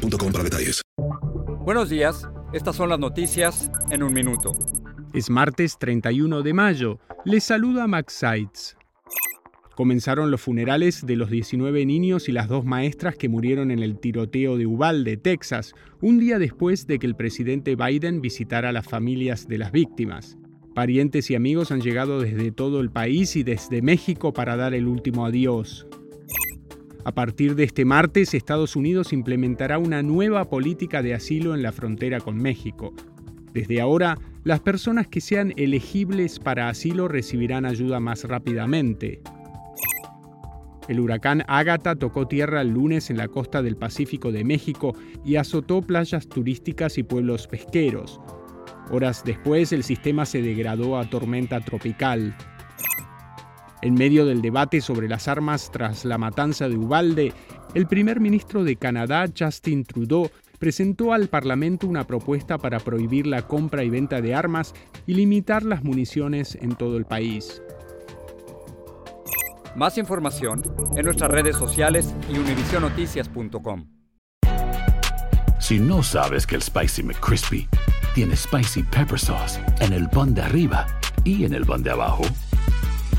para detalles. Buenos días, estas son las noticias en un minuto. Es martes 31 de mayo. Les saluda Max Seitz. Comenzaron los funerales de los 19 niños y las dos maestras que murieron en el tiroteo de Uvalde, Texas, un día después de que el presidente Biden visitara a las familias de las víctimas. Parientes y amigos han llegado desde todo el país y desde México para dar el último adiós. A partir de este martes, Estados Unidos implementará una nueva política de asilo en la frontera con México. Desde ahora, las personas que sean elegibles para asilo recibirán ayuda más rápidamente. El huracán Ágata tocó tierra el lunes en la costa del Pacífico de México y azotó playas turísticas y pueblos pesqueros. Horas después, el sistema se degradó a tormenta tropical. En medio del debate sobre las armas tras la matanza de Ubalde, el primer ministro de Canadá, Justin Trudeau, presentó al Parlamento una propuesta para prohibir la compra y venta de armas y limitar las municiones en todo el país. Más información en nuestras redes sociales y univisionoticias.com. Si no sabes que el Spicy McCrispy tiene Spicy Pepper Sauce en el pan de arriba y en el pan de abajo,